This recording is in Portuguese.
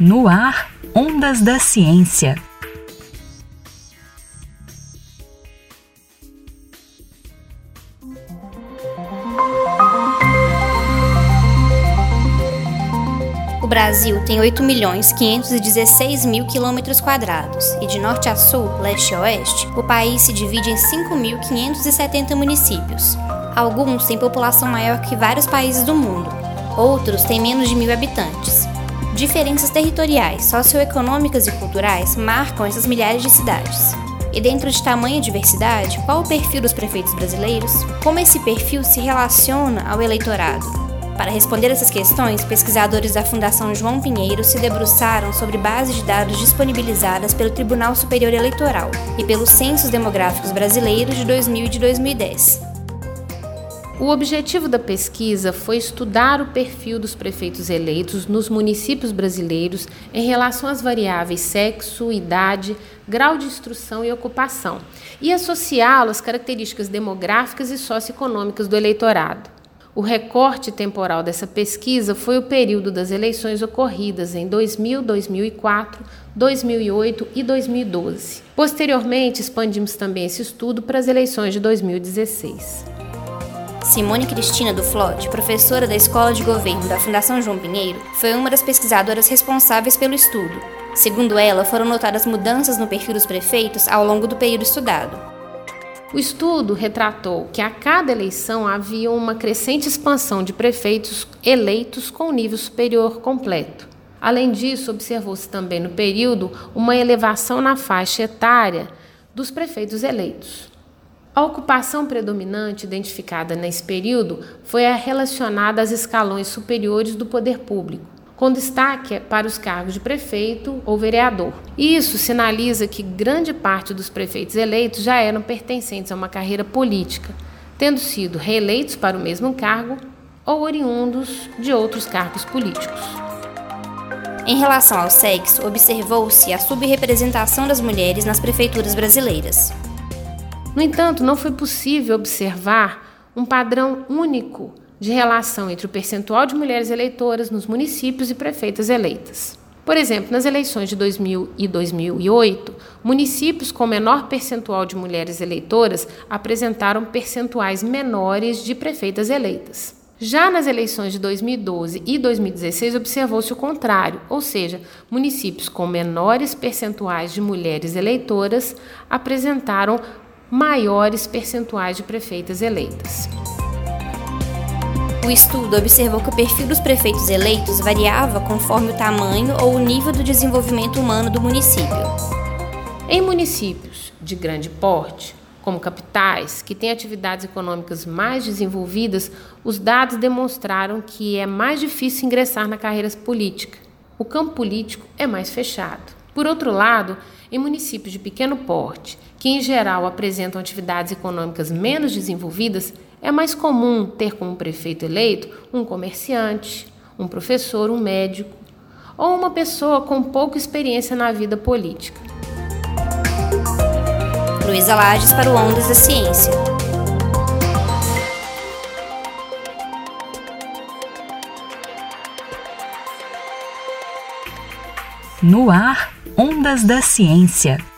No ar, Ondas da Ciência. O Brasil tem 8 milhões 516 mil quilômetros quadrados e de norte a sul, leste a oeste, o país se divide em 5.570 municípios. Alguns têm população maior que vários países do mundo, outros têm menos de mil habitantes. Diferenças territoriais, socioeconômicas e culturais marcam essas milhares de cidades. E dentro de tamanha diversidade, qual o perfil dos prefeitos brasileiros? Como esse perfil se relaciona ao eleitorado? Para responder essas questões, pesquisadores da Fundação João Pinheiro se debruçaram sobre bases de dados disponibilizadas pelo Tribunal Superior Eleitoral e pelos Censos Demográficos Brasileiros de 2000 e de 2010. O objetivo da pesquisa foi estudar o perfil dos prefeitos eleitos nos municípios brasileiros em relação às variáveis sexo, idade, grau de instrução e ocupação, e associá-lo às características demográficas e socioeconômicas do eleitorado. O recorte temporal dessa pesquisa foi o período das eleições ocorridas em 2000, 2004, 2008 e 2012. Posteriormente, expandimos também esse estudo para as eleições de 2016. Simone Cristina do Flote, professora da Escola de Governo da Fundação João Pinheiro, foi uma das pesquisadoras responsáveis pelo estudo. Segundo ela, foram notadas mudanças no perfil dos prefeitos ao longo do período estudado. O estudo retratou que a cada eleição havia uma crescente expansão de prefeitos eleitos com nível superior completo. Além disso, observou-se também no período uma elevação na faixa etária dos prefeitos eleitos. A ocupação predominante identificada nesse período foi a relacionada às escalões superiores do poder público, com destaque para os cargos de prefeito ou vereador. Isso sinaliza que grande parte dos prefeitos eleitos já eram pertencentes a uma carreira política, tendo sido reeleitos para o mesmo cargo ou oriundos de outros cargos políticos. Em relação ao sexo, observou-se a subrepresentação das mulheres nas prefeituras brasileiras. No entanto, não foi possível observar um padrão único de relação entre o percentual de mulheres eleitoras nos municípios e prefeitas eleitas. Por exemplo, nas eleições de 2000 e 2008, municípios com menor percentual de mulheres eleitoras apresentaram percentuais menores de prefeitas eleitas. Já nas eleições de 2012 e 2016, observou-se o contrário, ou seja, municípios com menores percentuais de mulheres eleitoras apresentaram maiores percentuais de prefeitas eleitas. O estudo observou que o perfil dos prefeitos eleitos variava conforme o tamanho ou o nível do desenvolvimento humano do município. Em municípios de grande porte, como capitais, que têm atividades econômicas mais desenvolvidas, os dados demonstraram que é mais difícil ingressar na carreira política. O campo político é mais fechado. Por outro lado, em municípios de pequeno porte, que em geral apresentam atividades econômicas menos desenvolvidas, é mais comum ter como prefeito eleito um comerciante, um professor, um médico ou uma pessoa com pouca experiência na vida política. Luísa Lages para o Ondas da Ciência. No ar, Ondas da Ciência.